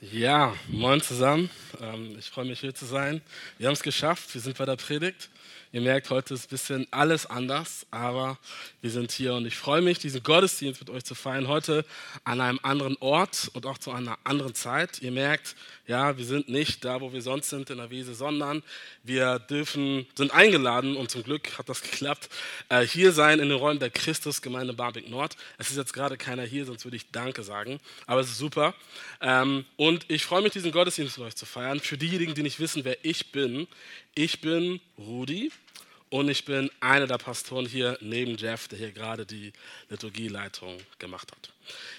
Ja, moin zusammen. Ähm, ich freue mich hier zu sein. Wir haben es geschafft. Wir sind bei der Predigt. Ihr merkt, heute ist ein bisschen alles anders, aber wir sind hier und ich freue mich, diesen Gottesdienst mit euch zu feiern. Heute an einem anderen Ort und auch zu einer anderen Zeit. Ihr merkt, ja, wir sind nicht da, wo wir sonst sind in der Wiese, sondern wir dürfen, sind eingeladen und zum Glück hat das geklappt, äh, hier sein in den Räumen der Christusgemeinde Barmbek Nord. Es ist jetzt gerade keiner hier, sonst würde ich Danke sagen, aber es ist super. Ähm, und ich freue mich, diesen Gottesdienst mit euch zu feiern. Für diejenigen, die nicht wissen, wer ich bin, ich bin Rudi und ich bin einer der Pastoren hier neben Jeff, der hier gerade die Liturgieleitung gemacht hat.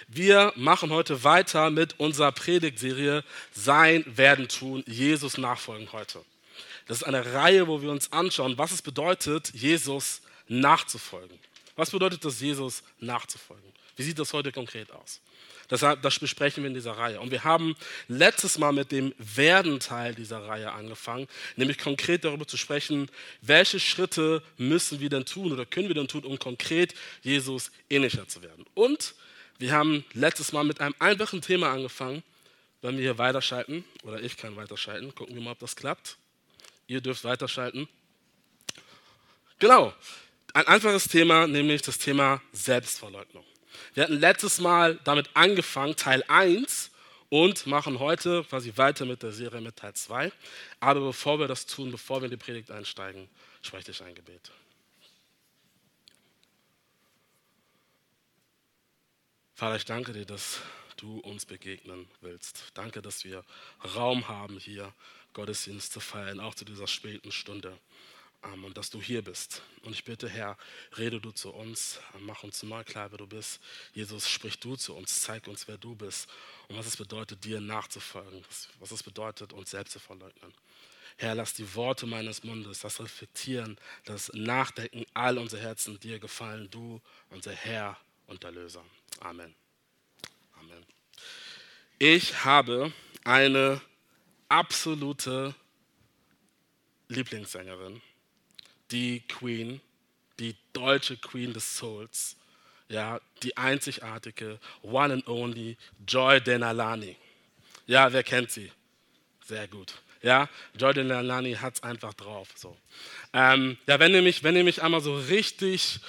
Wir machen heute weiter mit unserer Predigtserie Sein, Werden, Tun, Jesus nachfolgen heute. Das ist eine Reihe, wo wir uns anschauen, was es bedeutet, Jesus nachzufolgen. Was bedeutet das, Jesus nachzufolgen? Wie sieht das heute konkret aus? Das, das besprechen wir in dieser Reihe. Und wir haben letztes Mal mit dem Werden-Teil dieser Reihe angefangen, nämlich konkret darüber zu sprechen, welche Schritte müssen wir denn tun oder können wir denn tun, um konkret Jesus ähnlicher zu werden. Und wir haben letztes Mal mit einem einfachen Thema angefangen, wenn wir hier weiterschalten, oder ich kann weiterschalten, gucken wir mal, ob das klappt. Ihr dürft weiterschalten. Genau, ein einfaches Thema, nämlich das Thema Selbstverleugnung. Wir hatten letztes Mal damit angefangen, Teil 1, und machen heute quasi weiter mit der Serie mit Teil 2. Aber bevor wir das tun, bevor wir in die Predigt einsteigen, spreche ich ein Gebet. Vater, ich danke dir, dass du uns begegnen willst. Danke, dass wir Raum haben, hier Gottesdienst zu feiern, auch zu dieser späten Stunde und dass du hier bist. Und ich bitte, Herr, rede du zu uns, mach uns neu klar, wer du bist. Jesus, sprich du zu uns, zeig uns, wer du bist und was es bedeutet, dir nachzufolgen, was es bedeutet, uns selbst zu verleugnen. Herr, lass die Worte meines Mundes, das Reflektieren, das Nachdenken all unser Herzen dir gefallen, du, unser Herr und Erlöser. Amen. Amen. Ich habe eine absolute Lieblingssängerin die Queen, die deutsche Queen des Souls, ja, die einzigartige, one and only Joy Denalani. Ja, wer kennt sie? Sehr gut. Ja, Joy Denalani hat es einfach drauf. So. Ähm, ja, wenn ihr, mich, wenn ihr mich einmal so richtig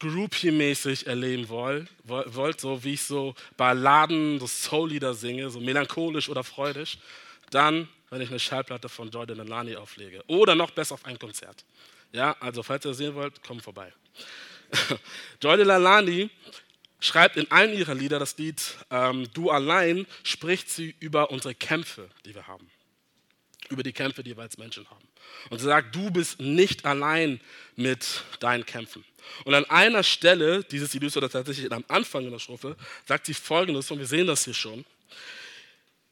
groupie-mäßig erleben wollt, wollt, so wie ich so Balladen, so Soul-Lieder singe, so melancholisch oder freudig, dann, wenn ich eine Schallplatte von Joy Denalani auflege. Oder noch besser auf ein Konzert. Ja, also falls ihr sehen wollt, kommt vorbei. Joy Lalani schreibt in allen ihrer Lieder das Lied ähm, Du allein, spricht sie über unsere Kämpfe, die wir haben. Über die Kämpfe, die wir als Menschen haben. Und sie sagt, du bist nicht allein mit deinen Kämpfen. Und an einer Stelle dieses Liedes, oder tatsächlich am Anfang in der Strophe, sagt sie folgendes, und wir sehen das hier schon.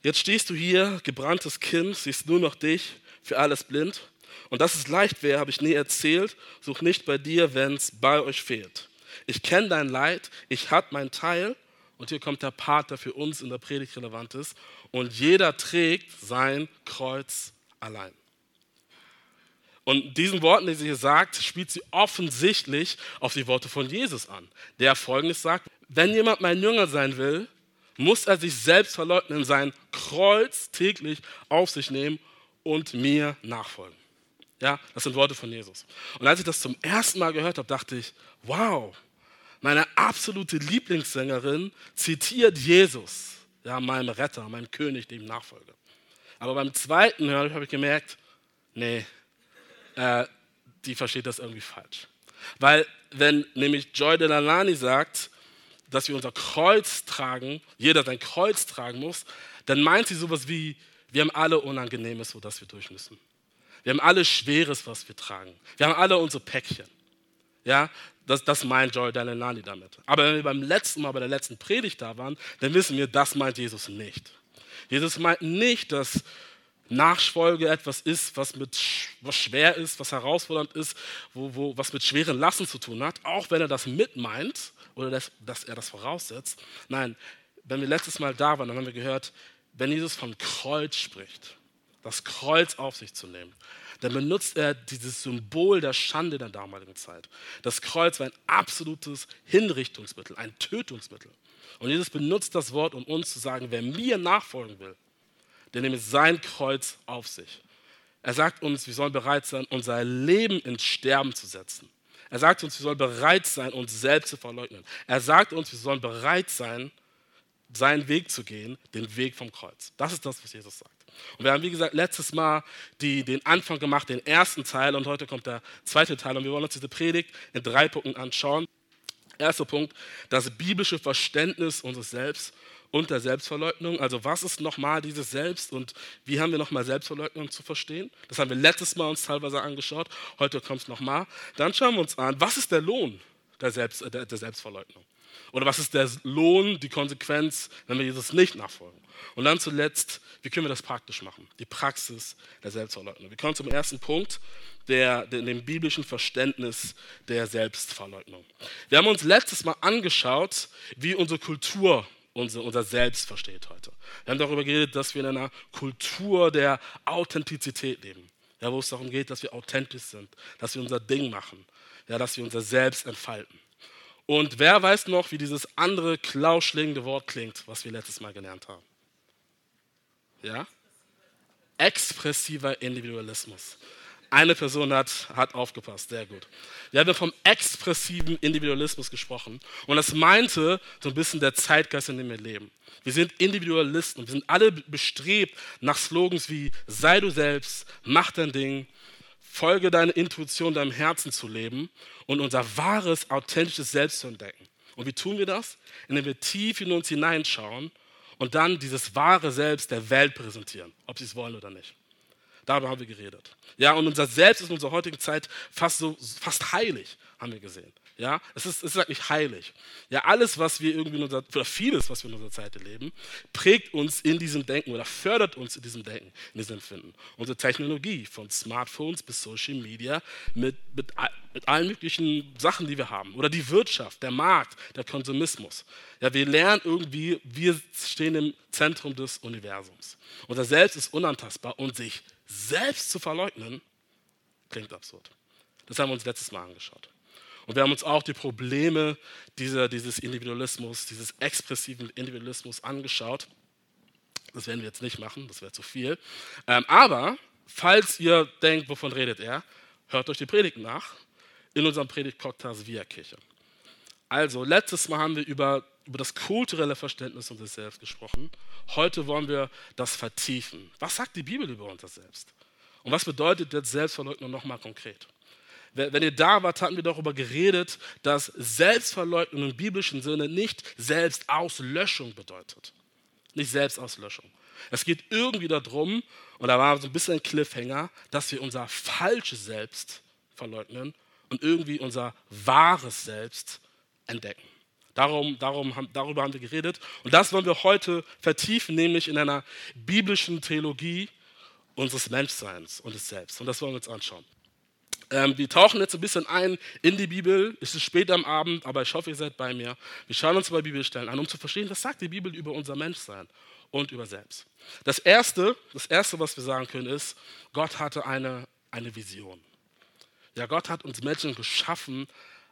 Jetzt stehst du hier, gebranntes Kind, siehst nur noch dich, für alles blind. Und dass es leicht wäre, habe ich nie erzählt. Such nicht bei dir, wenn es bei euch fehlt. Ich kenne dein Leid, ich habe mein Teil. Und hier kommt der Part, der für uns in der Predigt relevant ist. Und jeder trägt sein Kreuz allein. Und diesen Worten, die sie hier sagt, spielt sie offensichtlich auf die Worte von Jesus an, der folgendes sagt: Wenn jemand mein Jünger sein will, muss er sich selbst verleugnen, sein Kreuz täglich auf sich nehmen und mir nachfolgen. Ja, das sind Worte von Jesus. Und als ich das zum ersten Mal gehört habe, dachte ich, wow, meine absolute Lieblingssängerin zitiert Jesus, ja, meinem Retter, meinem König, dem ich nachfolge. Aber beim zweiten Hören habe ich gemerkt, nee, äh, die versteht das irgendwie falsch. Weil wenn nämlich Joy Delalani sagt, dass wir unser Kreuz tragen, jeder sein Kreuz tragen muss, dann meint sie sowas wie, wir haben alle Unangenehmes, wo das wir durch müssen. Wir haben alle Schweres, was wir tragen. Wir haben alle unsere Päckchen. Ja, das, das meint Joy Dalenani damit. Aber wenn wir beim letzten Mal, bei der letzten Predigt da waren, dann wissen wir, das meint Jesus nicht. Jesus meint nicht, dass Nachfolge etwas ist, was, mit, was schwer ist, was herausfordernd ist, wo, wo, was mit schweren Lassen zu tun hat, auch wenn er das mit meint oder das, dass er das voraussetzt. Nein, wenn wir letztes Mal da waren, dann haben wir gehört, wenn Jesus vom Kreuz spricht, das Kreuz auf sich zu nehmen, dann benutzt er dieses Symbol der Schande der damaligen Zeit. Das Kreuz war ein absolutes Hinrichtungsmittel, ein Tötungsmittel. Und Jesus benutzt das Wort, um uns zu sagen, wer mir nachfolgen will, der nimmt sein Kreuz auf sich. Er sagt uns, wir sollen bereit sein, unser Leben ins Sterben zu setzen. Er sagt uns, wir sollen bereit sein, uns selbst zu verleugnen. Er sagt uns, wir sollen bereit sein, seinen Weg zu gehen, den Weg vom Kreuz. Das ist das, was Jesus sagt. Und wir haben, wie gesagt, letztes Mal die, den Anfang gemacht, den ersten Teil, und heute kommt der zweite Teil. Und wir wollen uns diese Predigt in drei Punkten anschauen. Erster Punkt, das biblische Verständnis unseres Selbst und der Selbstverleugnung. Also was ist nochmal dieses Selbst und wie haben wir nochmal Selbstverleugnung zu verstehen? Das haben wir letztes Mal uns teilweise angeschaut, heute kommt es nochmal. Dann schauen wir uns an, was ist der Lohn der, Selbst, der, der Selbstverleugnung? Oder was ist der Lohn, die Konsequenz, wenn wir Jesus nicht nachfolgen? Und dann zuletzt, wie können wir das praktisch machen? Die Praxis der Selbstverleugnung. Wir kommen zum ersten Punkt, der, der, dem biblischen Verständnis der Selbstverleugnung. Wir haben uns letztes Mal angeschaut, wie unsere Kultur unser, unser Selbst versteht heute. Wir haben darüber geredet, dass wir in einer Kultur der Authentizität leben. Ja, wo es darum geht, dass wir authentisch sind, dass wir unser Ding machen, ja, dass wir unser Selbst entfalten. Und wer weiß noch, wie dieses andere klauschlingende Wort klingt, was wir letztes Mal gelernt haben? Ja? Expressiver Individualismus. Eine Person hat, hat aufgepasst, sehr gut. Wir haben vom expressiven Individualismus gesprochen und das meinte so ein bisschen der Zeitgeist, in dem wir leben. Wir sind Individualisten, wir sind alle bestrebt nach Slogans wie sei du selbst, mach dein Ding, folge deiner Intuition, deinem Herzen zu leben und unser wahres, authentisches Selbst zu entdecken. Und wie tun wir das? Indem wir tief in uns hineinschauen und dann dieses wahre Selbst der Welt präsentieren, ob sie es wollen oder nicht. Darüber haben wir geredet. Ja, und unser Selbst ist in unserer heutigen Zeit fast so, fast heilig, haben wir gesehen. Ja, es ist, es ist nicht heilig. Ja, alles, was wir irgendwie in unserer, oder vieles, was wir in unserer Zeit erleben, prägt uns in diesem Denken oder fördert uns in diesem Denken, in diesem Empfinden. Unsere Technologie, von Smartphones bis Social Media, mit, mit, mit allen möglichen Sachen, die wir haben. Oder die Wirtschaft, der Markt, der Konsumismus. Ja, wir lernen irgendwie, wir stehen im Zentrum des Universums. Unser Selbst ist unantastbar und sich selbst zu verleugnen, klingt absurd. Das haben wir uns letztes Mal angeschaut. Und wir haben uns auch die Probleme dieser, dieses Individualismus, dieses expressiven Individualismus angeschaut. Das werden wir jetzt nicht machen, das wäre zu viel. Ähm, aber falls ihr denkt, wovon redet er, hört euch die Predigt nach in unserem Predigt-Podcast Via Kirche. Also, letztes Mal haben wir über, über das kulturelle Verständnis unseres Selbst gesprochen. Heute wollen wir das vertiefen. Was sagt die Bibel über unser Selbst? Und was bedeutet jetzt Selbstverleugnung nochmal konkret? Wenn ihr da wart, hatten wir darüber geredet, dass Selbstverleugnung im biblischen Sinne nicht Selbstauslöschung bedeutet. Nicht Selbstauslöschung. Es geht irgendwie darum, und da war so ein bisschen ein Cliffhanger, dass wir unser falsches Selbst verleugnen und irgendwie unser wahres Selbst entdecken. Darum, darum darüber haben wir geredet. Und das wollen wir heute vertiefen, nämlich in einer biblischen Theologie unseres Menschseins und des Selbst. Und das wollen wir uns anschauen. Ähm, wir tauchen jetzt ein bisschen ein in die Bibel. Es ist spät am Abend, aber ich hoffe, ihr seid bei mir. Wir schauen uns mal Bibelstellen an, um zu verstehen, was sagt die Bibel über unser Menschsein und über selbst. Das Erste, das Erste, was wir sagen können, ist, Gott hatte eine, eine Vision. Ja, Gott hat uns Menschen geschaffen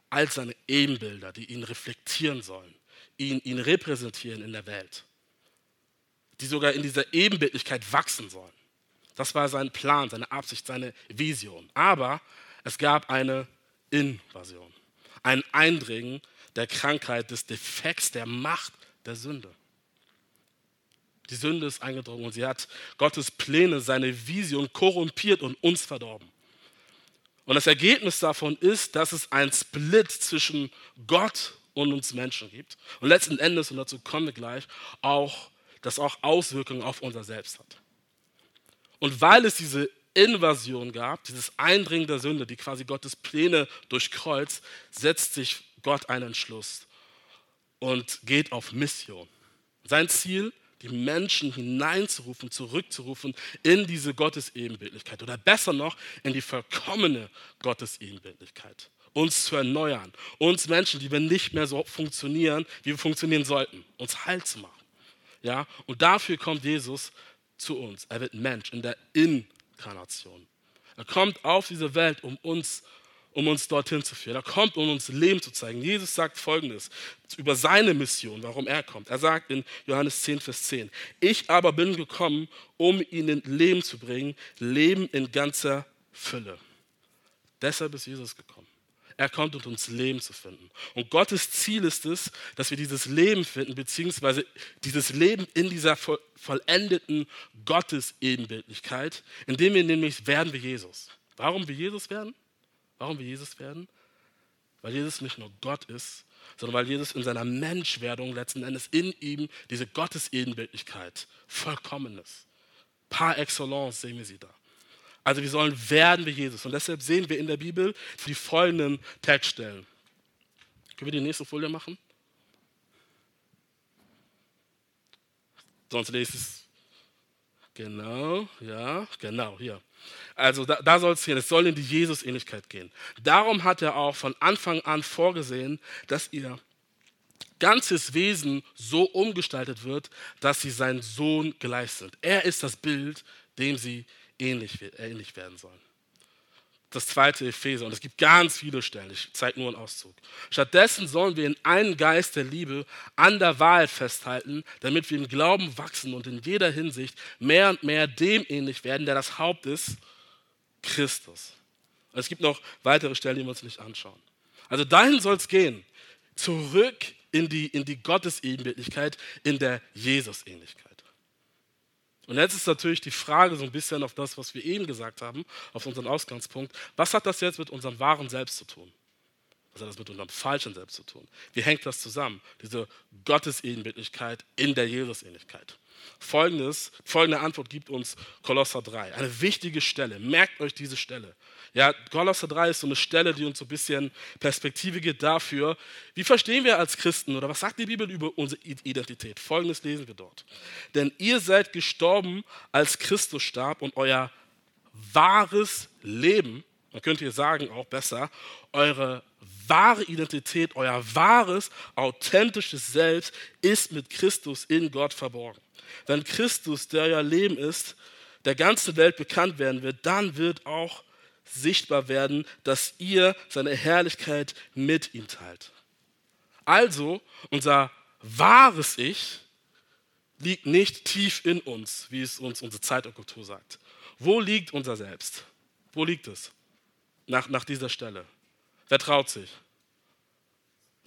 als seine Ebenbilder, die ihn reflektieren sollen, ihn, ihn repräsentieren in der Welt, die sogar in dieser Ebenbildlichkeit wachsen sollen. Das war sein Plan, seine Absicht, seine Vision. Aber es gab eine Invasion, ein Eindringen der Krankheit, des Defekts, der Macht der Sünde. Die Sünde ist eingedrungen und sie hat Gottes Pläne, seine Vision korrumpiert und uns verdorben. Und das Ergebnis davon ist, dass es einen Split zwischen Gott und uns Menschen gibt. Und letzten Endes, und dazu kommen wir gleich, auch, das auch Auswirkungen auf unser Selbst hat. Und weil es diese Invasion gab, dieses Eindringen der Sünde, die quasi Gottes Pläne durchkreuzt, setzt sich Gott einen Entschluss und geht auf Mission. Sein Ziel, die Menschen hineinzurufen, zurückzurufen in diese Gottesebenbildlichkeit oder besser noch in die vollkommene Gottesebenbildlichkeit. Uns zu erneuern, uns Menschen, die wir nicht mehr so funktionieren, wie wir funktionieren sollten, uns heil zu machen. Ja? Und dafür kommt Jesus zu uns. Er wird Mensch in der In Inkarnation. Er kommt auf diese Welt, um uns, um uns dorthin zu führen. Er kommt, um uns Leben zu zeigen. Jesus sagt folgendes über seine Mission, warum er kommt. Er sagt in Johannes 10, Vers 10, ich aber bin gekommen, um ihnen Leben zu bringen, Leben in ganzer Fülle. Deshalb ist Jesus gekommen. Er kommt, um uns Leben zu finden. Und Gottes Ziel ist es, dass wir dieses Leben finden, beziehungsweise dieses Leben in dieser vollendeten Gottes-Ebenbildlichkeit, indem wir nämlich werden wie Jesus. Warum wir Jesus werden? Warum wir Jesus werden? Weil Jesus nicht nur Gott ist, sondern weil Jesus in seiner Menschwerdung letzten Endes in ihm diese Gottesebenbildlichkeit vollkommen ist. Par excellence sehen wir sie da. Also wir sollen werden wie Jesus. Und deshalb sehen wir in der Bibel die folgenden Textstellen. Können wir die nächste Folie machen? Sonst lese ich es. Genau, ja, genau, hier. Also da, da soll es gehen, es soll in die Jesus-Ähnlichkeit gehen. Darum hat er auch von Anfang an vorgesehen, dass ihr ganzes Wesen so umgestaltet wird, dass sie seinem Sohn gleich sind. Er ist das Bild, dem sie ähnlich, ähnlich werden sollen. Das zweite Epheser, und es gibt ganz viele Stellen, ich zeige nur einen Auszug. Stattdessen sollen wir in einen Geist der Liebe an der Wahrheit festhalten, damit wir im Glauben wachsen und in jeder Hinsicht mehr und mehr dem ähnlich werden, der das Haupt ist, Christus. Und es gibt noch weitere Stellen, die wir uns nicht anschauen. Also dahin soll es gehen, zurück in die, in die Gottesebenbildlichkeit, in der Jesus-Ähnlichkeit. Und jetzt ist natürlich die Frage so ein bisschen auf das, was wir eben gesagt haben, auf unseren Ausgangspunkt. Was hat das jetzt mit unserem wahren Selbst zu tun? Was hat das mit unserem falschen Selbst zu tun? Wie hängt das zusammen? Diese Gottesebenbildlichkeit in der Jesus-Ähnlichkeit. Folgendes, folgende Antwort gibt uns Kolosser 3. Eine wichtige Stelle. Merkt euch diese Stelle. Ja, Kolosser 3 ist so eine Stelle, die uns so ein bisschen Perspektive gibt dafür, wie verstehen wir als Christen oder was sagt die Bibel über unsere Identität? Folgendes lesen wir dort. Denn ihr seid gestorben, als Christus starb und euer wahres Leben, man könnte hier sagen auch besser, eure wahre Identität, euer wahres, authentisches Selbst ist mit Christus in Gott verborgen. Wenn Christus, der euer Leben ist, der ganzen Welt bekannt werden wird, dann wird auch sichtbar werden, dass ihr seine Herrlichkeit mit ihm teilt. Also, unser wahres Ich liegt nicht tief in uns, wie es uns unsere Zeit sagt. Wo liegt unser Selbst? Wo liegt es? Nach, nach dieser Stelle. Wer traut sich?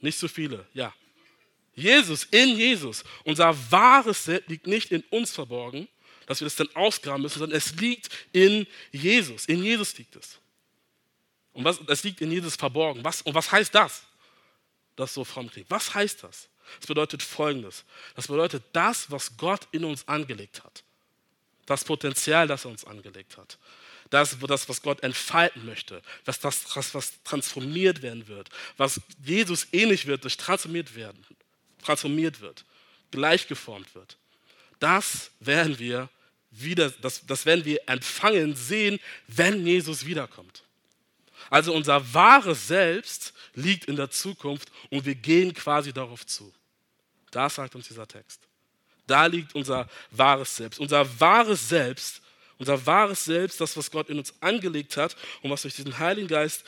Nicht so viele, ja. Jesus, in Jesus. Unser wahres Selbst liegt nicht in uns verborgen, dass wir das dann ausgraben müssen, sondern es liegt in Jesus. In Jesus liegt es. Und was, es liegt in Jesus verborgen. Was, und was heißt das? Das so fromm klingt. Was heißt das? Das bedeutet Folgendes. Das bedeutet das, was Gott in uns angelegt hat. Das Potenzial, das er uns angelegt hat. Das, das was Gott entfalten möchte. Was, das, was transformiert werden wird. Was Jesus ähnlich wird, durch transformiert werden. Transformiert wird. Gleichgeformt wird. Das werden wir wieder, das, das werden wir empfangen, sehen, wenn Jesus wiederkommt. Also unser wahres Selbst liegt in der Zukunft und wir gehen quasi darauf zu. Da sagt uns dieser Text. Da liegt unser wahres Selbst. Unser wahres Selbst, unser wahres Selbst, das, was Gott in uns angelegt hat und was durch diesen Heiligen Geist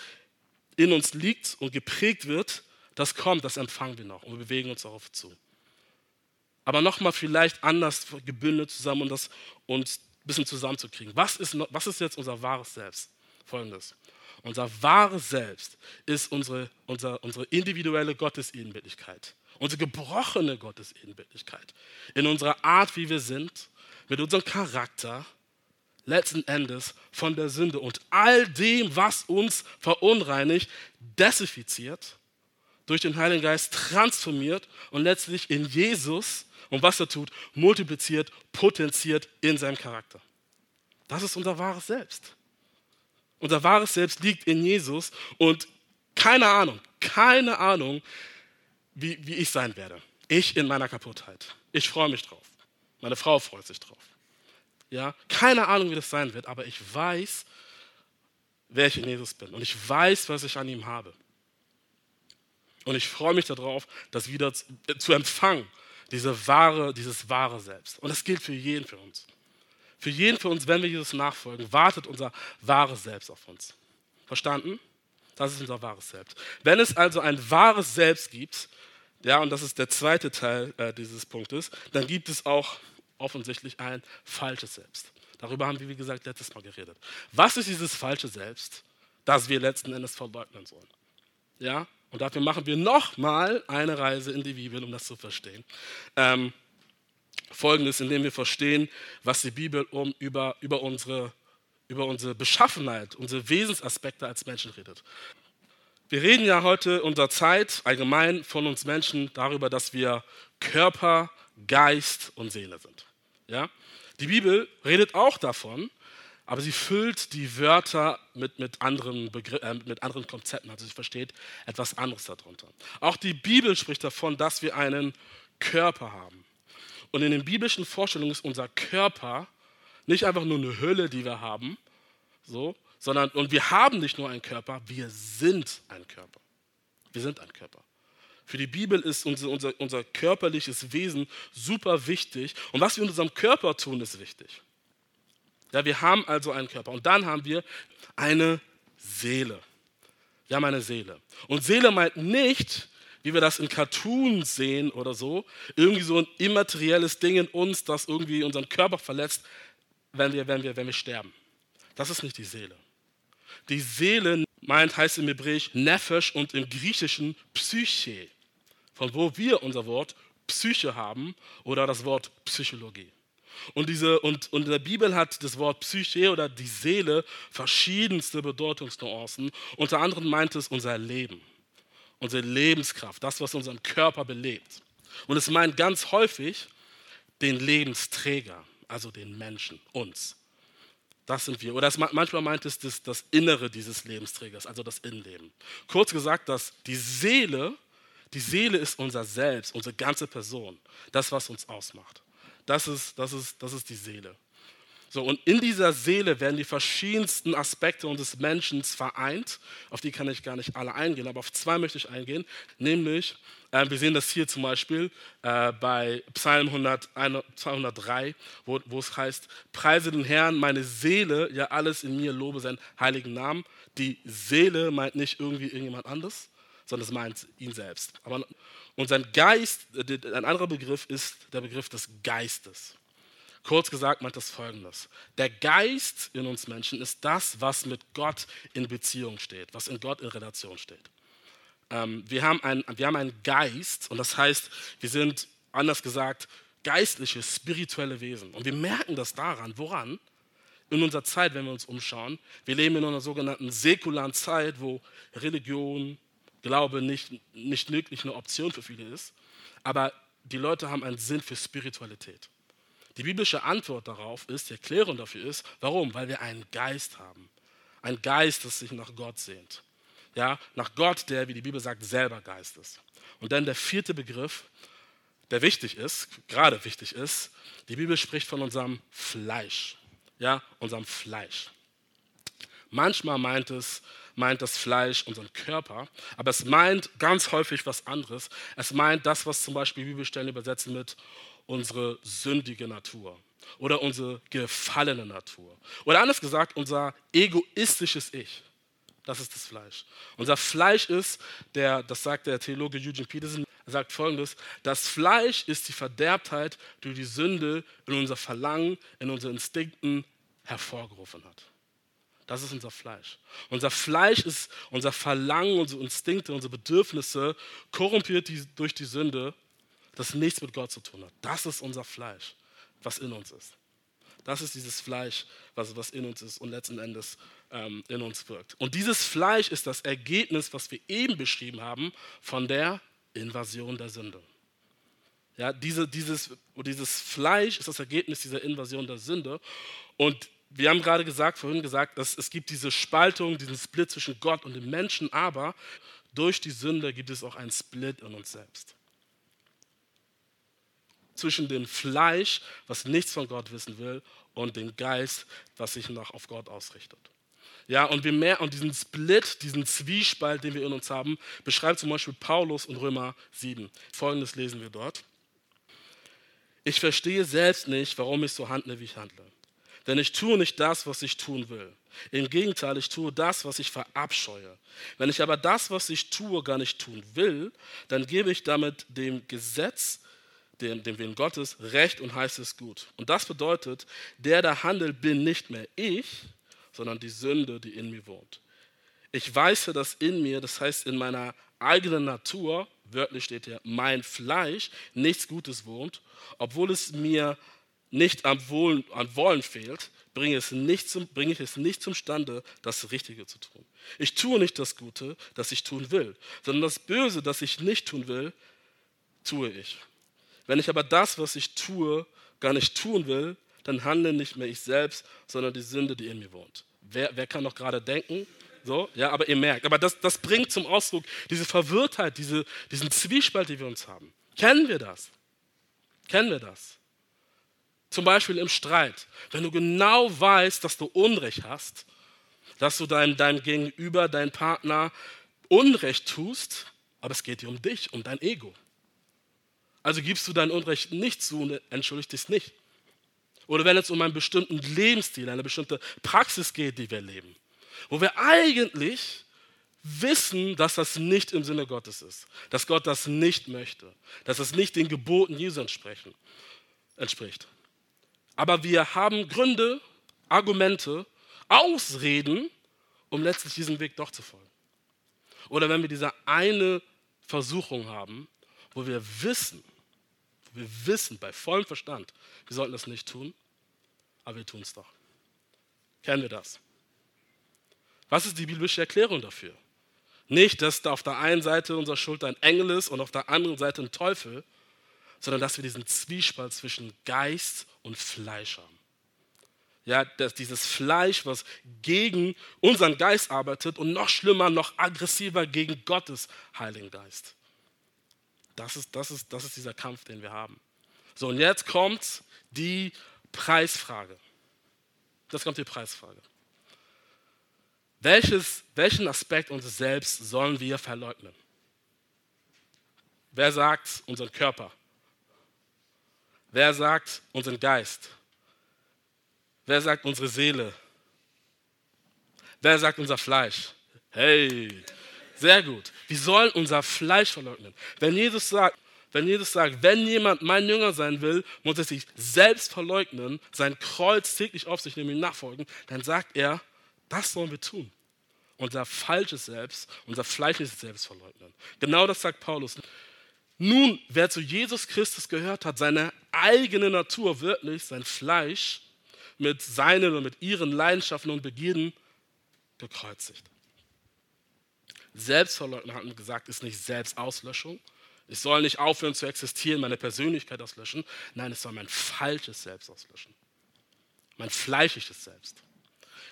in uns liegt und geprägt wird, das kommt, das empfangen wir noch und wir bewegen uns darauf zu aber nochmal vielleicht anders gebündelt zusammen und das uns ein bisschen zusammenzukriegen. Was ist, was ist jetzt unser wahres Selbst? Folgendes. Unser wahres Selbst ist unsere, unser, unsere individuelle Gottesebenbildlichkeit, unsere gebrochene Gottesebenbildlichkeit. In unserer Art, wie wir sind, mit unserem Charakter, letzten Endes von der Sünde und all dem, was uns verunreinigt, desinfiziert, durch den Heiligen Geist transformiert und letztlich in Jesus und was er tut, multipliziert, potenziert in seinem Charakter. Das ist unser wahres Selbst. Unser wahres Selbst liegt in Jesus und keine Ahnung, keine Ahnung, wie, wie ich sein werde. Ich in meiner Kaputtheit. Ich freue mich drauf. Meine Frau freut sich drauf. Ja, keine Ahnung, wie das sein wird, aber ich weiß, wer ich in Jesus bin und ich weiß, was ich an ihm habe. Und ich freue mich darauf, das wieder zu, äh, empfangen diese wahre, dieses wahre Selbst. Und das gilt für jeden von uns. Für jeden von uns, wenn wir Jesus nachfolgen, wartet unser wahres Selbst auf uns. Verstanden? Das ist unser wahres Selbst. Wenn es also ein wahres Selbst gibt, ja, und das ist der zweite Teil äh, dieses Punktes, dann gibt es auch offensichtlich ein falsches Selbst. Darüber haben wir, wie gesagt, letztes Mal geredet. Was ist dieses falsche Selbst, das wir letzten Endes verleugnen sollen? Ja, und dafür machen wir nochmal eine Reise in die Bibel, um das zu verstehen. Ähm, Folgendes, indem wir verstehen, was die Bibel um, über, über, unsere, über unsere Beschaffenheit, unsere Wesensaspekte als Menschen redet. Wir reden ja heute unserer Zeit allgemein von uns Menschen darüber, dass wir Körper, Geist und Seele sind. Ja? Die Bibel redet auch davon, aber sie füllt die Wörter mit, mit, anderen äh, mit anderen Konzepten. Also sie versteht etwas anderes darunter. Auch die Bibel spricht davon, dass wir einen Körper haben. Und in den biblischen Vorstellungen ist unser Körper nicht einfach nur eine Hülle, die wir haben, so, sondern und wir haben nicht nur einen Körper, wir sind ein Körper. Wir sind ein Körper. Für die Bibel ist unser, unser, unser körperliches Wesen super wichtig und was wir in unserem Körper tun, ist wichtig. Ja, wir haben also einen Körper und dann haben wir eine Seele. Wir haben eine Seele. Und Seele meint nicht, wie wir das in Cartoons sehen oder so, irgendwie so ein immaterielles Ding in uns, das irgendwie unseren Körper verletzt, wenn wir, wenn wir, wenn wir sterben. Das ist nicht die Seele. Die Seele meint, heißt im Hebräisch Nefesh und im Griechischen Psyche, von wo wir unser Wort Psyche haben oder das Wort Psychologie. Und, diese, und, und in der Bibel hat das Wort Psyche oder die Seele verschiedenste Bedeutungsnuancen. Unter anderem meint es unser Leben, unsere Lebenskraft, das, was unseren Körper belebt. Und es meint ganz häufig den Lebensträger, also den Menschen, uns. Das sind wir. Oder es, manchmal meint es das, das Innere dieses Lebensträgers, also das Innenleben. Kurz gesagt, dass die Seele, die Seele ist unser Selbst, unsere ganze Person, das, was uns ausmacht. Das ist, das ist, das ist die Seele. So, und in dieser Seele werden die verschiedensten Aspekte unseres Menschen vereint. Auf die kann ich gar nicht alle eingehen, aber auf zwei möchte ich eingehen. Nämlich, äh, wir sehen das hier zum Beispiel äh, bei Psalm 100, 203, wo, wo es heißt: Preise den Herrn, meine Seele, ja alles in mir, lobe seinen heiligen Namen. Die Seele meint nicht irgendwie irgendjemand anderes, sondern es meint ihn selbst. Aber und sein Geist, äh, ein anderer Begriff ist der Begriff des Geistes. Kurz gesagt meint das folgendes. Der Geist in uns Menschen ist das, was mit Gott in Beziehung steht, was in Gott in Relation steht. Ähm, wir, haben ein, wir haben einen Geist und das heißt, wir sind, anders gesagt, geistliche, spirituelle Wesen. Und wir merken das daran, woran? In unserer Zeit, wenn wir uns umschauen, wir leben in einer sogenannten säkularen Zeit, wo Religion, Glaube nicht, nicht wirklich eine Option für viele ist, aber die Leute haben einen Sinn für Spiritualität. Die biblische Antwort darauf ist, die Erklärung dafür ist, warum? Weil wir einen Geist haben. Ein Geist, das sich nach Gott sehnt. Ja, nach Gott, der, wie die Bibel sagt, selber Geist ist. Und dann der vierte Begriff, der wichtig ist, gerade wichtig ist, die Bibel spricht von unserem Fleisch. Ja, unserem Fleisch. Manchmal meint es, meint das Fleisch unseren Körper, aber es meint ganz häufig was anderes. Es meint das, was zum Beispiel Bibelstellen übersetzen mit unsere sündige Natur oder unsere gefallene Natur. Oder anders gesagt, unser egoistisches Ich. Das ist das Fleisch. Unser Fleisch ist, der, das sagt der Theologe Eugene Peterson, er sagt folgendes: Das Fleisch ist die Verderbtheit, die die Sünde in unser Verlangen, in unseren Instinkten hervorgerufen hat. Das ist unser Fleisch. Unser Fleisch ist unser Verlangen, unsere Instinkte, unsere Bedürfnisse, korrumpiert durch die Sünde, das nichts mit Gott zu tun hat. Das ist unser Fleisch, was in uns ist. Das ist dieses Fleisch, was, was in uns ist und letzten Endes ähm, in uns wirkt. Und dieses Fleisch ist das Ergebnis, was wir eben beschrieben haben, von der Invasion der Sünde. Ja, diese, dieses, dieses Fleisch ist das Ergebnis dieser Invasion der Sünde. Und wir haben gerade gesagt, vorhin gesagt, dass es gibt diese Spaltung, diesen Split zwischen Gott und dem Menschen, aber durch die Sünde gibt es auch einen Split in uns selbst. Zwischen dem Fleisch, was nichts von Gott wissen will, und dem Geist, was sich noch auf Gott ausrichtet. Ja, und wir mehr, und diesen Split, diesen Zwiespalt, den wir in uns haben, beschreibt zum Beispiel Paulus in Römer 7. Folgendes lesen wir dort. Ich verstehe selbst nicht, warum ich so handle, wie ich handle. Denn ich tue nicht das, was ich tun will. Im Gegenteil, ich tue das, was ich verabscheue. Wenn ich aber das, was ich tue, gar nicht tun will, dann gebe ich damit dem Gesetz, dem, dem Willen Gottes, Recht und heißt es gut. Und das bedeutet, der da handelt, bin nicht mehr ich, sondern die Sünde, die in mir wohnt. Ich weiß, dass in mir, das heißt in meiner eigenen Natur, wörtlich steht hier, mein Fleisch, nichts Gutes wohnt, obwohl es mir nicht am Wohlen, an Wollen fehlt, bringe, es nicht zum, bringe ich es nicht zumstande, das Richtige zu tun. Ich tue nicht das Gute, das ich tun will, sondern das Böse, das ich nicht tun will, tue ich. Wenn ich aber das, was ich tue, gar nicht tun will, dann handle nicht mehr ich selbst, sondern die Sünde, die in mir wohnt. Wer, wer kann noch gerade denken? So, ja, aber ihr merkt, aber das, das bringt zum Ausdruck diese Verwirrtheit, diese, diesen Zwiespalt, die wir uns haben. Kennen wir das? Kennen wir das? Zum Beispiel im Streit. Wenn du genau weißt, dass du Unrecht hast, dass du deinem, deinem Gegenüber, deinem Partner Unrecht tust, aber es geht dir um dich, um dein Ego. Also gibst du dein Unrecht nicht zu und entschuldigst dich nicht. Oder wenn es um einen bestimmten Lebensstil, eine bestimmte Praxis geht, die wir leben wo wir eigentlich wissen, dass das nicht im Sinne Gottes ist, dass Gott das nicht möchte, dass es nicht den Geboten Jesu entspricht. Aber wir haben Gründe, Argumente, Ausreden, um letztlich diesem Weg doch zu folgen. Oder wenn wir diese eine Versuchung haben, wo wir wissen, wir wissen bei vollem Verstand, wir sollten das nicht tun, aber wir tun es doch. Kennen wir das? Was ist die biblische Erklärung dafür? Nicht, dass da auf der einen Seite unserer Schulter ein Engel ist und auf der anderen Seite ein Teufel, sondern dass wir diesen Zwiespalt zwischen Geist und Fleisch haben. Ja, dass dieses Fleisch, was gegen unseren Geist arbeitet und noch schlimmer, noch aggressiver gegen Gottes Heiligen Geist. Das ist, das ist, das ist dieser Kampf, den wir haben. So, und jetzt kommt die Preisfrage. Das kommt die Preisfrage. Welches, welchen Aspekt unseres Selbst sollen wir verleugnen? Wer sagt unseren Körper? Wer sagt unseren Geist? Wer sagt unsere Seele? Wer sagt unser Fleisch? Hey, sehr gut. Wir sollen unser Fleisch verleugnen. Wenn Jesus sagt, wenn Jesus sagt, wenn jemand mein Jünger sein will, muss er sich selbst verleugnen, sein Kreuz täglich auf sich nehmen, ihm nachfolgen, dann sagt er, das sollen wir tun. Unser falsches Selbst, unser fleischliches Selbst verleugnen. Genau das sagt Paulus. Nun, wer zu Jesus Christus gehört hat, seine eigene Natur, wirklich sein Fleisch, mit seinen und mit ihren Leidenschaften und Begierden gekreuzigt. Selbstverleugnen, hatten wir gesagt, ist nicht Selbstauslöschung. Ich soll nicht aufhören zu existieren, meine Persönlichkeit auslöschen. Nein, es soll mein falsches Selbst auslöschen. Mein fleischliches Selbst.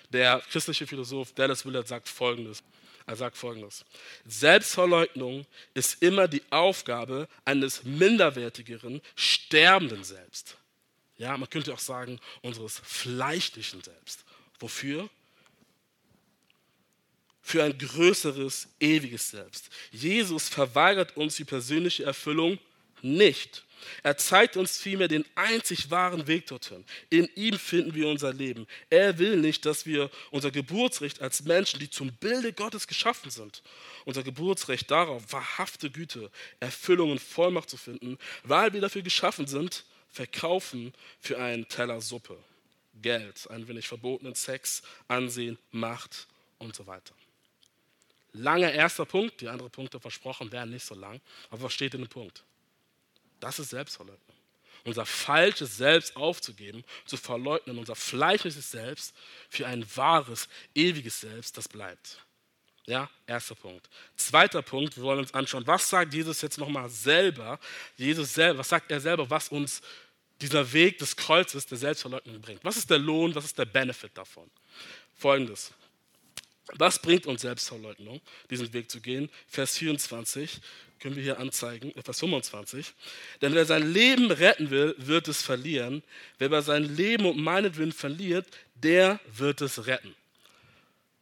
Der christliche Philosoph Dallas Willard sagt folgendes. Er sagt folgendes. Selbstverleugnung ist immer die Aufgabe eines minderwertigeren, sterbenden Selbst. Ja, man könnte auch sagen, unseres fleischlichen Selbst. Wofür? Für ein größeres, ewiges Selbst. Jesus verweigert uns die persönliche Erfüllung nicht. Er zeigt uns vielmehr den einzig wahren Weg dorthin. In ihm finden wir unser Leben. Er will nicht, dass wir unser Geburtsrecht als Menschen, die zum Bilde Gottes geschaffen sind, unser Geburtsrecht darauf, wahrhafte Güte, Erfüllung und Vollmacht zu finden, weil wir dafür geschaffen sind, verkaufen für einen Teller Suppe, Geld, einen wenig verbotenen Sex, Ansehen, Macht und so weiter. Langer erster Punkt, die anderen Punkte versprochen werden nicht so lang, aber was steht in dem Punkt? Das ist Selbstverleugnung. Unser falsches Selbst aufzugeben, zu verleugnen, unser fleischliches Selbst für ein wahres, ewiges Selbst, das bleibt. Ja, erster Punkt. Zweiter Punkt, wir wollen uns anschauen, was sagt Jesus jetzt nochmal selber? Jesus selber, was sagt er selber, was uns dieser Weg des Kreuzes der Selbstverleugnung bringt? Was ist der Lohn, was ist der Benefit davon? Folgendes. Was bringt uns Selbstverleugnung, diesen Weg zu gehen? Vers 24 können wir hier anzeigen, Vers 25. Denn wer sein Leben retten will, wird es verlieren. Wer aber sein Leben um meinetwillen verliert, der wird es retten.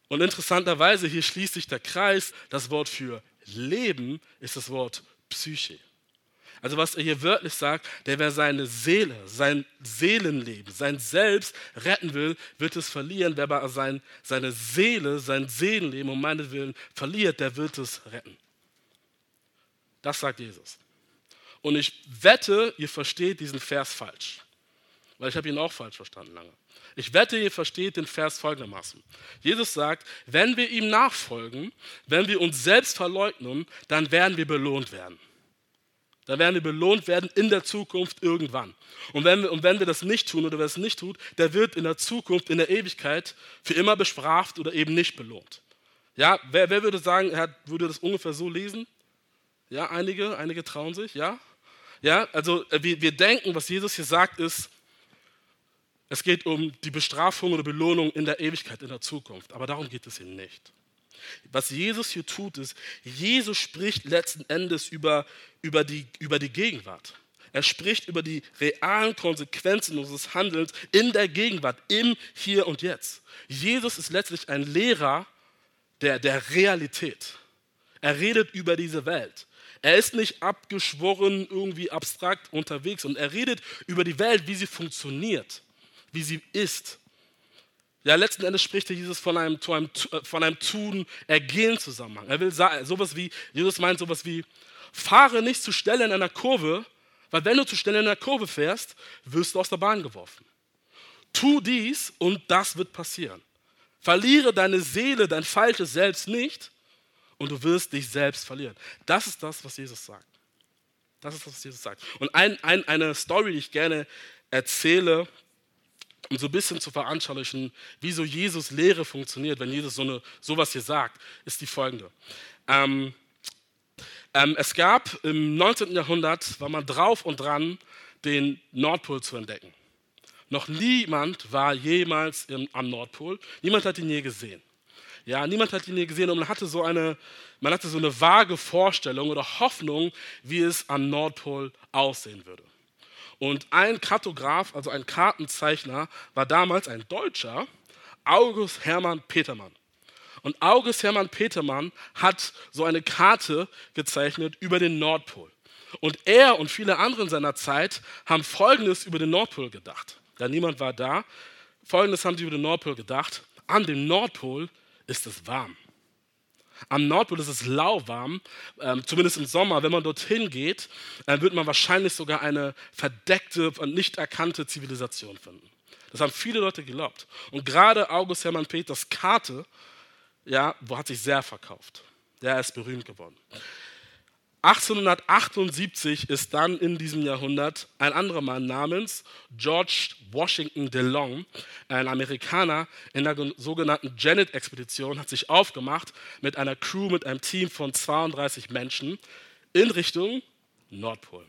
Und interessanterweise, hier schließt sich der Kreis, das Wort für Leben ist das Wort Psyche. Also was er hier wörtlich sagt, der wer seine Seele, sein Seelenleben, sein Selbst retten will, wird es verlieren. Wer aber sein, seine Seele, sein Seelenleben um meinetwillen verliert, der wird es retten. Das sagt Jesus. Und ich wette, ihr versteht diesen Vers falsch. Weil ich habe ihn auch falsch verstanden lange. Ich wette, ihr versteht den Vers folgendermaßen. Jesus sagt, wenn wir ihm nachfolgen, wenn wir uns selbst verleugnen, dann werden wir belohnt werden. Dann werden wir belohnt werden in der Zukunft irgendwann. Und wenn, wir, und wenn wir das nicht tun oder wer es nicht tut, der wird in der Zukunft, in der Ewigkeit für immer bestraft oder eben nicht belohnt. Ja, wer, wer würde sagen, er würde das ungefähr so lesen? Ja, einige, einige trauen sich, ja? Ja, also äh, wir, wir denken, was Jesus hier sagt, ist, es geht um die Bestrafung oder Belohnung in der Ewigkeit, in der Zukunft. Aber darum geht es hier nicht. Was Jesus hier tut, ist, Jesus spricht letzten Endes über, über, die, über die Gegenwart. Er spricht über die realen Konsequenzen unseres Handelns in der Gegenwart, im Hier und Jetzt. Jesus ist letztlich ein Lehrer der, der Realität. Er redet über diese Welt. Er ist nicht abgeschworen, irgendwie abstrakt unterwegs und er redet über die Welt, wie sie funktioniert wie sie ist. Ja, letzten Endes spricht Jesus von einem, äh, von einem Tun, Ergehen Zusammenhang. Er will sowas wie, Jesus meint sowas wie, fahre nicht zu schnell in einer Kurve, weil wenn du zu schnell in einer Kurve fährst, wirst du aus der Bahn geworfen. Tu dies und das wird passieren. Verliere deine Seele, dein falsches Selbst nicht und du wirst dich selbst verlieren. Das ist das, was Jesus sagt. Das ist das, was Jesus sagt. Und ein, ein, eine Story, die ich gerne erzähle, um so ein bisschen zu veranschaulichen, wie so Jesus Lehre funktioniert, wenn Jesus so eine, sowas hier sagt, ist die folgende. Ähm, ähm, es gab im 19. Jahrhundert, war man drauf und dran, den Nordpol zu entdecken. Noch niemand war jemals im, am Nordpol, niemand hat ihn je gesehen. Ja, niemand hat ihn je gesehen und man hatte so eine, man hatte so eine vage Vorstellung oder Hoffnung, wie es am Nordpol aussehen würde. Und ein Kartograf, also ein Kartenzeichner, war damals ein Deutscher, August Hermann Petermann. Und August Hermann Petermann hat so eine Karte gezeichnet über den Nordpol. Und er und viele andere in seiner Zeit haben Folgendes über den Nordpol gedacht. Da niemand war da. Folgendes haben sie über den Nordpol gedacht. An dem Nordpol ist es warm. Am Nordpol ist es lauwarm, ähm, zumindest im Sommer. Wenn man dorthin geht, äh, wird man wahrscheinlich sogar eine verdeckte und nicht erkannte Zivilisation finden. Das haben viele Leute geglaubt. Und gerade August Hermann Peters Karte, ja, hat sich sehr verkauft. Der ist berühmt geworden. 1878 ist dann in diesem Jahrhundert ein anderer Mann namens George Washington DeLong, ein Amerikaner, in der sogenannten Janet-Expedition, hat sich aufgemacht mit einer Crew, mit einem Team von 32 Menschen in Richtung Nordpol.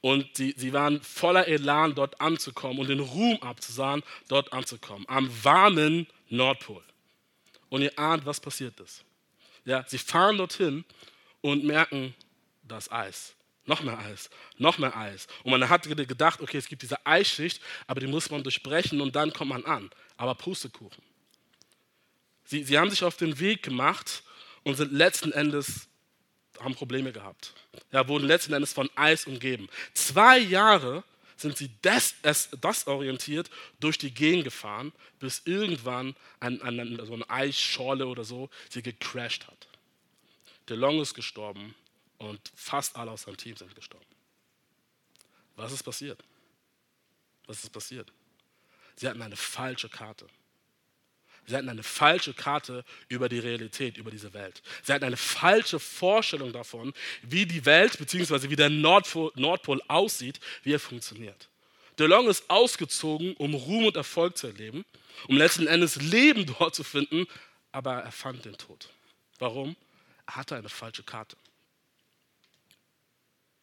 Und sie, sie waren voller Elan, dort anzukommen und den Ruhm abzusahen, dort anzukommen, am warmen Nordpol. Und ihr ahnt, was passiert ist. Ja, sie fahren dorthin und merken, das Eis. Noch mehr Eis, noch mehr Eis. Und man hat gedacht, okay, es gibt diese Eisschicht, aber die muss man durchbrechen und dann kommt man an. Aber Pustekuchen. Sie, sie haben sich auf den Weg gemacht und sind letzten Endes, haben Probleme gehabt. Ja, wurden letzten Endes von Eis umgeben. Zwei Jahre sind sie des, desorientiert durch die Gegend gefahren, bis irgendwann ein, ein, so eine Eisschorle oder so sie gecrashed hat. DeLong ist gestorben und fast alle aus seinem Team sind gestorben. Was ist passiert? Was ist passiert? Sie hatten eine falsche Karte. Sie hatten eine falsche Karte über die Realität, über diese Welt. Sie hatten eine falsche Vorstellung davon, wie die Welt bzw. wie der Nordpol, Nordpol aussieht, wie er funktioniert. DeLong ist ausgezogen, um Ruhm und Erfolg zu erleben, um letzten Endes Leben dort zu finden, aber er fand den Tod. Warum? Er hatte eine falsche Karte.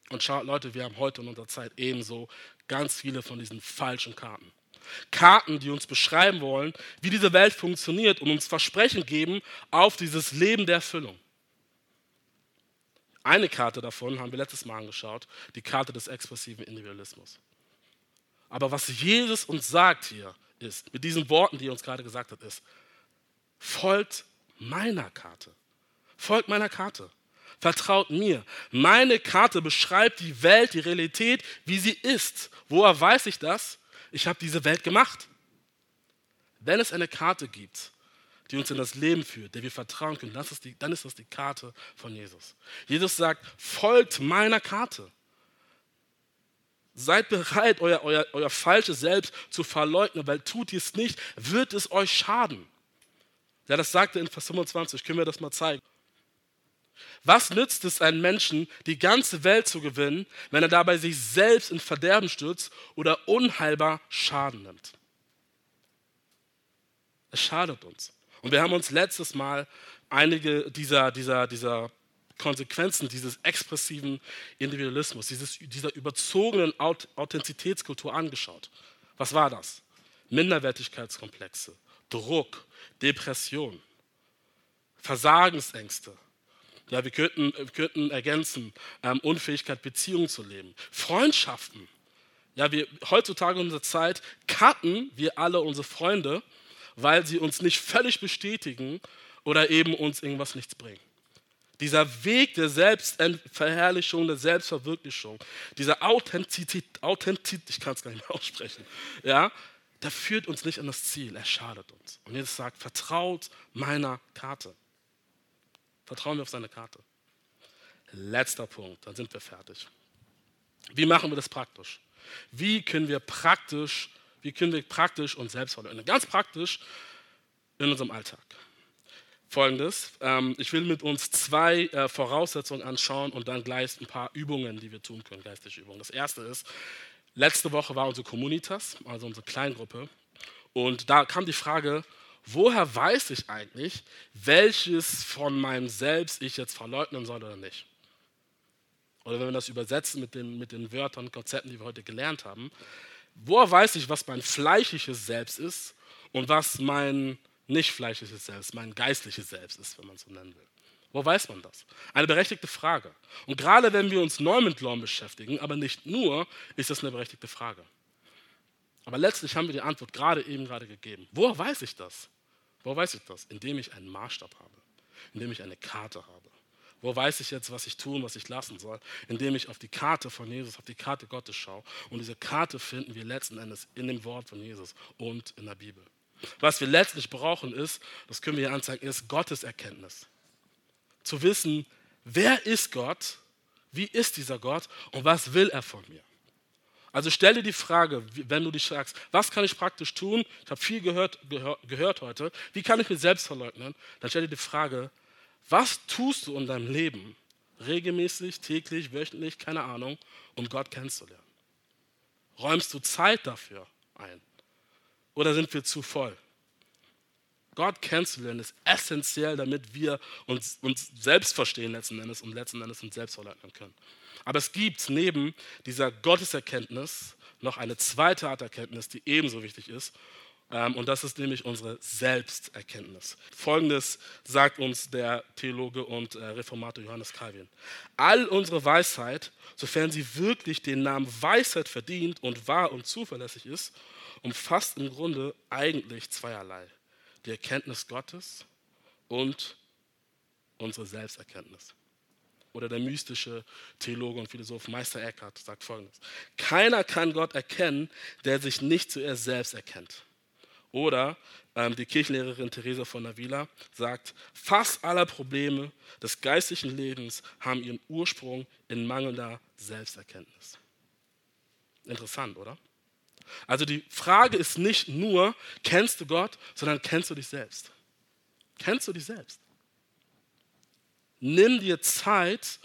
Und schaut, Leute, wir haben heute in unserer Zeit ebenso ganz viele von diesen falschen Karten. Karten, die uns beschreiben wollen, wie diese Welt funktioniert und uns Versprechen geben auf dieses Leben der Erfüllung. Eine Karte davon haben wir letztes Mal angeschaut, die Karte des expressiven Individualismus. Aber was Jesus uns sagt hier ist, mit diesen Worten, die er uns gerade gesagt hat, ist, folgt meiner Karte. Folgt meiner Karte. Vertraut mir. Meine Karte beschreibt die Welt, die Realität, wie sie ist. Woher weiß ich das? Ich habe diese Welt gemacht. Wenn es eine Karte gibt, die uns in das Leben führt, der wir vertrauen können, das ist die, dann ist das die Karte von Jesus. Jesus sagt, folgt meiner Karte. Seid bereit, euer, euer, euer falsches Selbst zu verleugnen, weil tut ihr es nicht, wird es euch schaden. Ja, das sagte in Vers 25. Können wir das mal zeigen? Was nützt es einem Menschen, die ganze Welt zu gewinnen, wenn er dabei sich selbst in Verderben stürzt oder unheilbar Schaden nimmt? Es schadet uns. Und wir haben uns letztes Mal einige dieser, dieser, dieser Konsequenzen dieses expressiven Individualismus, dieses, dieser überzogenen Authentizitätskultur angeschaut. Was war das? Minderwertigkeitskomplexe, Druck, Depression, Versagensängste. Ja, wir könnten, wir könnten ergänzen, ähm, Unfähigkeit, Beziehungen zu leben, Freundschaften. Ja, wir, heutzutage in unserer Zeit cutten wir alle unsere Freunde, weil sie uns nicht völlig bestätigen oder eben uns irgendwas nichts bringen. Dieser Weg der Selbstverherrlichung, der Selbstverwirklichung, dieser Authentizität, Authentizität ich kann es gar nicht mehr aussprechen, ja, der führt uns nicht an das Ziel, er schadet uns. Und Jesus sagt, vertraut meiner Karte. Vertrauen wir auf seine Karte. Letzter Punkt, dann sind wir fertig. Wie machen wir das praktisch? Wie können wir praktisch, wie können wir praktisch uns selbst verleugnen? Ganz praktisch in unserem Alltag. Folgendes, ähm, ich will mit uns zwei äh, Voraussetzungen anschauen und dann gleich ein paar Übungen, die wir tun können, geistige Übungen. Das erste ist, letzte Woche war unsere Communitas, also unsere Kleingruppe, und da kam die Frage, woher weiß ich eigentlich, welches von meinem Selbst ich jetzt verleugnen soll oder nicht? Oder wenn wir das übersetzen mit den, mit den Wörtern, Konzepten, die wir heute gelernt haben, woher weiß ich, was mein fleischliches Selbst ist und was mein nicht fleischliches Selbst, mein geistliches Selbst ist, wenn man es so nennen will? Wo weiß man das? Eine berechtigte Frage. Und gerade wenn wir uns neu mit Glauben beschäftigen, aber nicht nur, ist das eine berechtigte Frage. Aber letztlich haben wir die Antwort gerade eben gerade gegeben. Woher weiß ich das? Wo weiß ich das? Indem ich einen Maßstab habe, indem ich eine Karte habe. Wo weiß ich jetzt, was ich tun, was ich lassen soll? Indem ich auf die Karte von Jesus, auf die Karte Gottes schaue. Und diese Karte finden wir letzten Endes in dem Wort von Jesus und in der Bibel. Was wir letztlich brauchen ist, das können wir hier anzeigen, ist Gottes Erkenntnis. Zu wissen, wer ist Gott, wie ist dieser Gott und was will er von mir? Also stell dir die Frage, wenn du dich fragst, was kann ich praktisch tun? Ich habe viel gehört, gehör, gehört heute. Wie kann ich mich selbst verleugnen? Dann stell dir die Frage, was tust du in deinem Leben regelmäßig, täglich, wöchentlich, keine Ahnung, um Gott kennenzulernen? Räumst du Zeit dafür ein? Oder sind wir zu voll? Gott kennenzulernen ist essentiell, damit wir uns, uns selbst verstehen letzten Endes und letzten Endes uns selbst verleugnen können. Aber es gibt neben dieser Gotteserkenntnis noch eine zweite Art Erkenntnis, die ebenso wichtig ist. Ähm, und das ist nämlich unsere Selbsterkenntnis. Folgendes sagt uns der Theologe und äh, Reformator Johannes Calvin. All unsere Weisheit, sofern sie wirklich den Namen Weisheit verdient und wahr und zuverlässig ist, umfasst im Grunde eigentlich zweierlei. Die Erkenntnis Gottes und unsere Selbsterkenntnis oder der mystische Theologe und Philosoph Meister Eckhart sagt folgendes: Keiner kann Gott erkennen, der sich nicht zuerst selbst erkennt. Oder ähm, die Kirchenlehrerin Theresa von Avila sagt, fast alle Probleme des geistlichen Lebens haben ihren Ursprung in mangelnder Selbsterkenntnis. Interessant, oder? Also die Frage ist nicht nur, kennst du Gott, sondern kennst du dich selbst? Kennst du dich selbst? Nimm dir Zeit,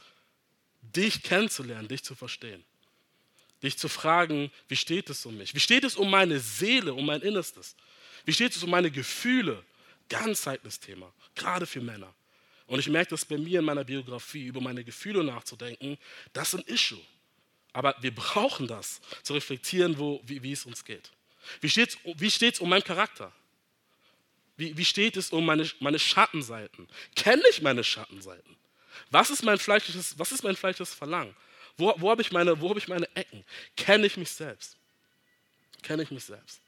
dich kennenzulernen, dich zu verstehen. Dich zu fragen, wie steht es um mich? Wie steht es um meine Seele, um mein Innerstes? Wie steht es um meine Gefühle? Ganz heikles Thema, gerade für Männer. Und ich merke das bei mir in meiner Biografie, über meine Gefühle nachzudenken, das ist ein Issue. Aber wir brauchen das, zu reflektieren, wo, wie, wie es uns geht. Wie steht es wie steht's um meinen Charakter? Wie, wie steht es um meine, meine Schattenseiten? Kenne ich meine Schattenseiten? Was ist mein fleischliches, was ist mein fleischliches Verlangen? Wo, wo habe ich, meine, hab ich meine Ecken? Kenne ich mich selbst? Kenne ich mich selbst?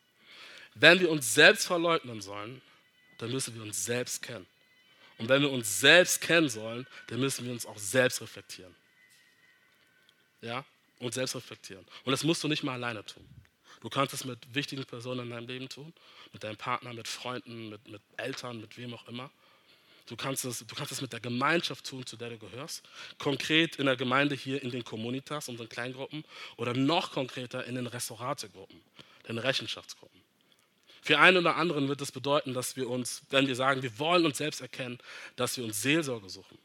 Wenn wir uns selbst verleugnen sollen, dann müssen wir uns selbst kennen. Und wenn wir uns selbst kennen sollen, dann müssen wir uns auch selbst reflektieren. Ja, und selbst reflektieren. Und das musst du nicht mal alleine tun. Du kannst es mit wichtigen Personen in deinem Leben tun, mit deinem Partner, mit Freunden, mit, mit Eltern, mit wem auch immer. Du kannst, es, du kannst es mit der Gemeinschaft tun, zu der du gehörst. Konkret in der Gemeinde hier in den Communitas, unseren Kleingruppen. Oder noch konkreter in den Restauratgruppen, den Rechenschaftsgruppen. Für einen oder anderen wird es bedeuten, dass wir uns, wenn wir sagen, wir wollen uns selbst erkennen, dass wir uns Seelsorge suchen.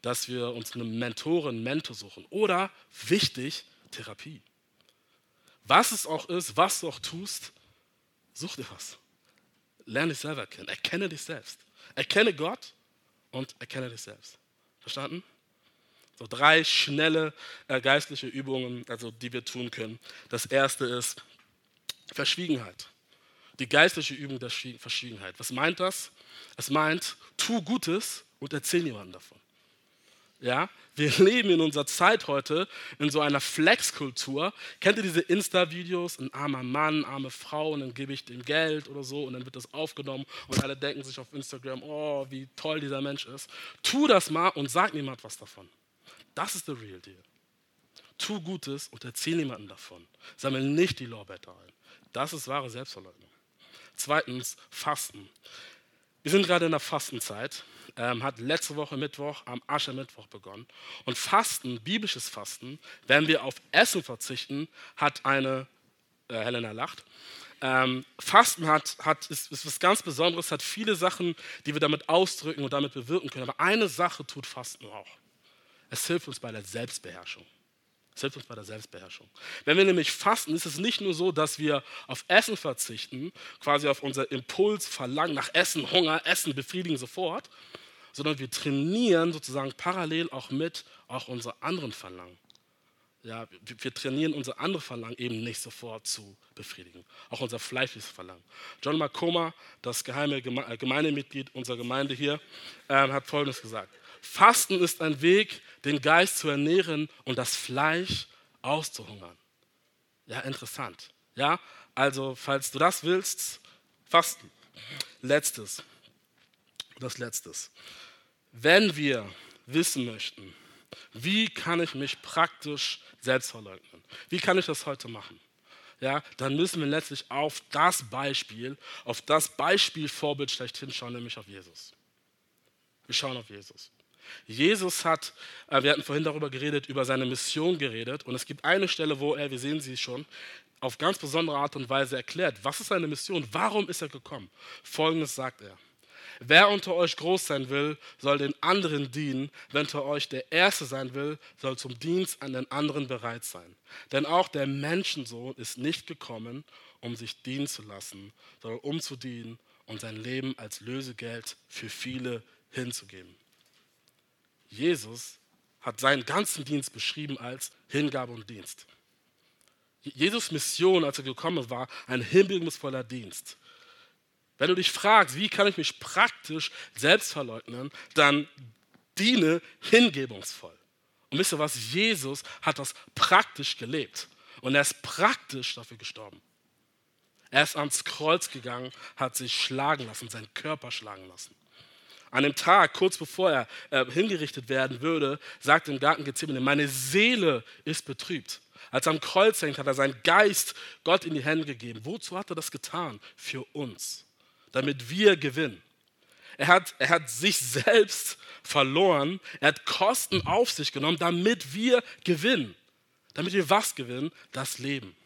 Dass wir uns eine Mentorin, Mentor suchen. Oder, wichtig, Therapie. Was es auch ist, was du auch tust, such dir was. Lerne dich selber kennen. Erkenne dich selbst. Erkenne Gott und erkenne dich selbst. Verstanden? So drei schnelle äh, geistliche Übungen, also die wir tun können. Das erste ist Verschwiegenheit. Die geistliche Übung der Verschwiegenheit. Was meint das? Es meint, tu Gutes und erzähl niemandem davon. Ja, wir leben in unserer Zeit heute in so einer Flex-Kultur. Kennt ihr diese Insta-Videos? Ein armer Mann, arme Frau und dann gebe ich dem Geld oder so und dann wird das aufgenommen und alle denken sich auf Instagram, oh, wie toll dieser Mensch ist. Tu das mal und sag niemand was davon. Das ist der Real Deal. Tu Gutes und erzähl niemandem davon. Sammel nicht die Lorbeiter ein. Das ist wahre Selbstverleugnung. Zweitens, Fasten. Wir sind gerade in der Fastenzeit ähm, hat letzte Woche Mittwoch am Aschermittwoch begonnen. Und Fasten, biblisches Fasten, wenn wir auf Essen verzichten, hat eine, äh, Helena lacht, ähm, Fasten hat, hat, ist, ist was ganz Besonderes, hat viele Sachen, die wir damit ausdrücken und damit bewirken können. Aber eine Sache tut Fasten auch. Es hilft uns bei der Selbstbeherrschung. Es hilft uns bei der Selbstbeherrschung. Wenn wir nämlich fasten, ist es nicht nur so, dass wir auf Essen verzichten, quasi auf unser Impuls, Verlangen nach Essen, Hunger, Essen befriedigen sofort, sondern wir trainieren sozusagen parallel auch mit auch unsere anderen Verlangen. Ja, wir trainieren unsere andere Verlangen eben nicht sofort zu befriedigen. Auch unser fleischliches Verlangen. John Makoma, das geheime äh, Gemeindemitglied unserer Gemeinde hier, äh, hat Folgendes gesagt. Fasten ist ein Weg, den Geist zu ernähren und das Fleisch auszuhungern. Ja, interessant. Ja, also falls du das willst, fasten. Letztes. Das Letztes. Wenn wir wissen möchten, wie kann ich mich praktisch selbst verleugnen? Wie kann ich das heute machen? Ja, dann müssen wir letztlich auf das Beispiel, auf das Beispielvorbild schlechthin schauen, nämlich auf Jesus. Wir schauen auf Jesus. Jesus hat, äh, wir hatten vorhin darüber geredet, über seine Mission geredet und es gibt eine Stelle, wo er, wir sehen sie schon, auf ganz besondere Art und Weise erklärt, was ist seine Mission, warum ist er gekommen. Folgendes sagt er. Wer unter euch groß sein will, soll den anderen dienen. Wer unter euch der Erste sein will, soll zum Dienst an den anderen bereit sein. Denn auch der Menschensohn ist nicht gekommen, um sich dienen zu lassen, sondern um zu dienen und sein Leben als Lösegeld für viele hinzugeben. Jesus hat seinen ganzen Dienst beschrieben als Hingabe und Dienst. Jesus Mission, als er gekommen war, ein hingebungsvoller Dienst. Wenn du dich fragst, wie kann ich mich praktisch selbst verleugnen, dann diene hingebungsvoll. Und wisst ihr was? Jesus hat das praktisch gelebt. Und er ist praktisch dafür gestorben. Er ist ans Kreuz gegangen, hat sich schlagen lassen, seinen Körper schlagen lassen. An dem Tag, kurz bevor er äh, hingerichtet werden würde, sagt im Garten Gethsemane, meine Seele ist betrübt. Als er am Kreuz hängt, hat er seinen Geist Gott in die Hände gegeben. Wozu hat er das getan? Für uns damit wir gewinnen. Er hat, er hat sich selbst verloren, er hat Kosten auf sich genommen, damit wir gewinnen. Damit wir was gewinnen? Das Leben.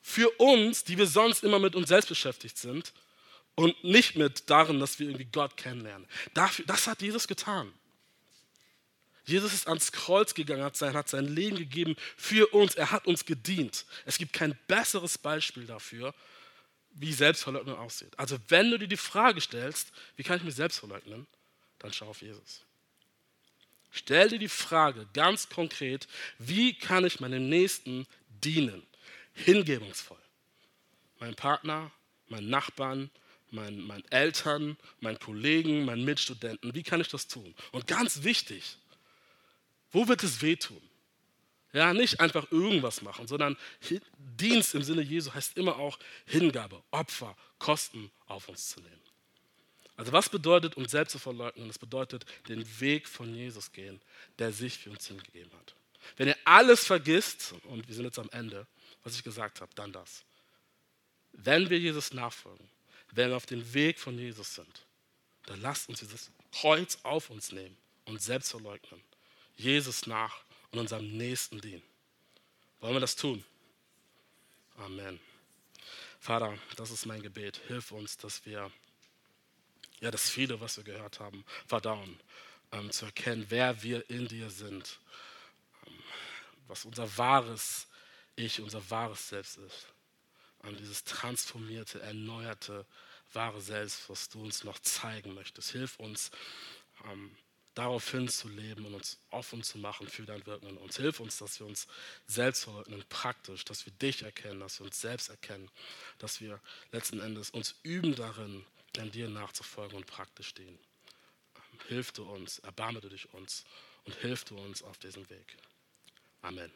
Für uns, die wir sonst immer mit uns selbst beschäftigt sind und nicht mit darin, dass wir irgendwie Gott kennenlernen. Dafür, das hat Jesus getan. Jesus ist ans Kreuz gegangen, hat sein, hat sein Leben gegeben für uns. Er hat uns gedient. Es gibt kein besseres Beispiel dafür, wie Selbstverleugnung aussieht. Also wenn du dir die Frage stellst, wie kann ich mich selbst verleugnen, dann schau auf Jesus. Stell dir die Frage ganz konkret, wie kann ich meinem Nächsten dienen? Hingebungsvoll. Mein Partner, meinen Nachbarn, meinen, meinen Eltern, meinen Kollegen, meinen Mitstudenten. Wie kann ich das tun? Und ganz wichtig, wo wird es wehtun? Ja, nicht einfach irgendwas machen, sondern Dienst im Sinne Jesu heißt immer auch Hingabe, Opfer, Kosten auf uns zu nehmen. Also was bedeutet, uns selbst zu verleugnen? Das bedeutet, den Weg von Jesus gehen, der sich für uns hingegeben hat. Wenn ihr alles vergisst, und wir sind jetzt am Ende, was ich gesagt habe, dann das. Wenn wir Jesus nachfolgen, wenn wir auf dem Weg von Jesus sind, dann lasst uns dieses Kreuz auf uns nehmen und selbst verleugnen. Jesus nach und unserem Nächsten dienen. Wollen wir das tun? Amen. Vater, das ist mein Gebet. Hilf uns, dass wir ja das viele, was wir gehört haben, verdauen, ähm, zu erkennen, wer wir in dir sind, ähm, was unser wahres Ich, unser wahres Selbst ist. Und dieses transformierte, erneuerte, wahre Selbst, was du uns noch zeigen möchtest. Hilf uns, ähm, darauf hinzuleben und uns offen zu machen für dein Wirken in uns. Hilf uns, dass wir uns selbst verleugnen, praktisch, dass wir dich erkennen, dass wir uns selbst erkennen, dass wir letzten Endes uns üben darin, an dir nachzufolgen und praktisch stehen. Hilf du uns, erbarme du dich uns und hilf du uns auf diesem Weg. Amen.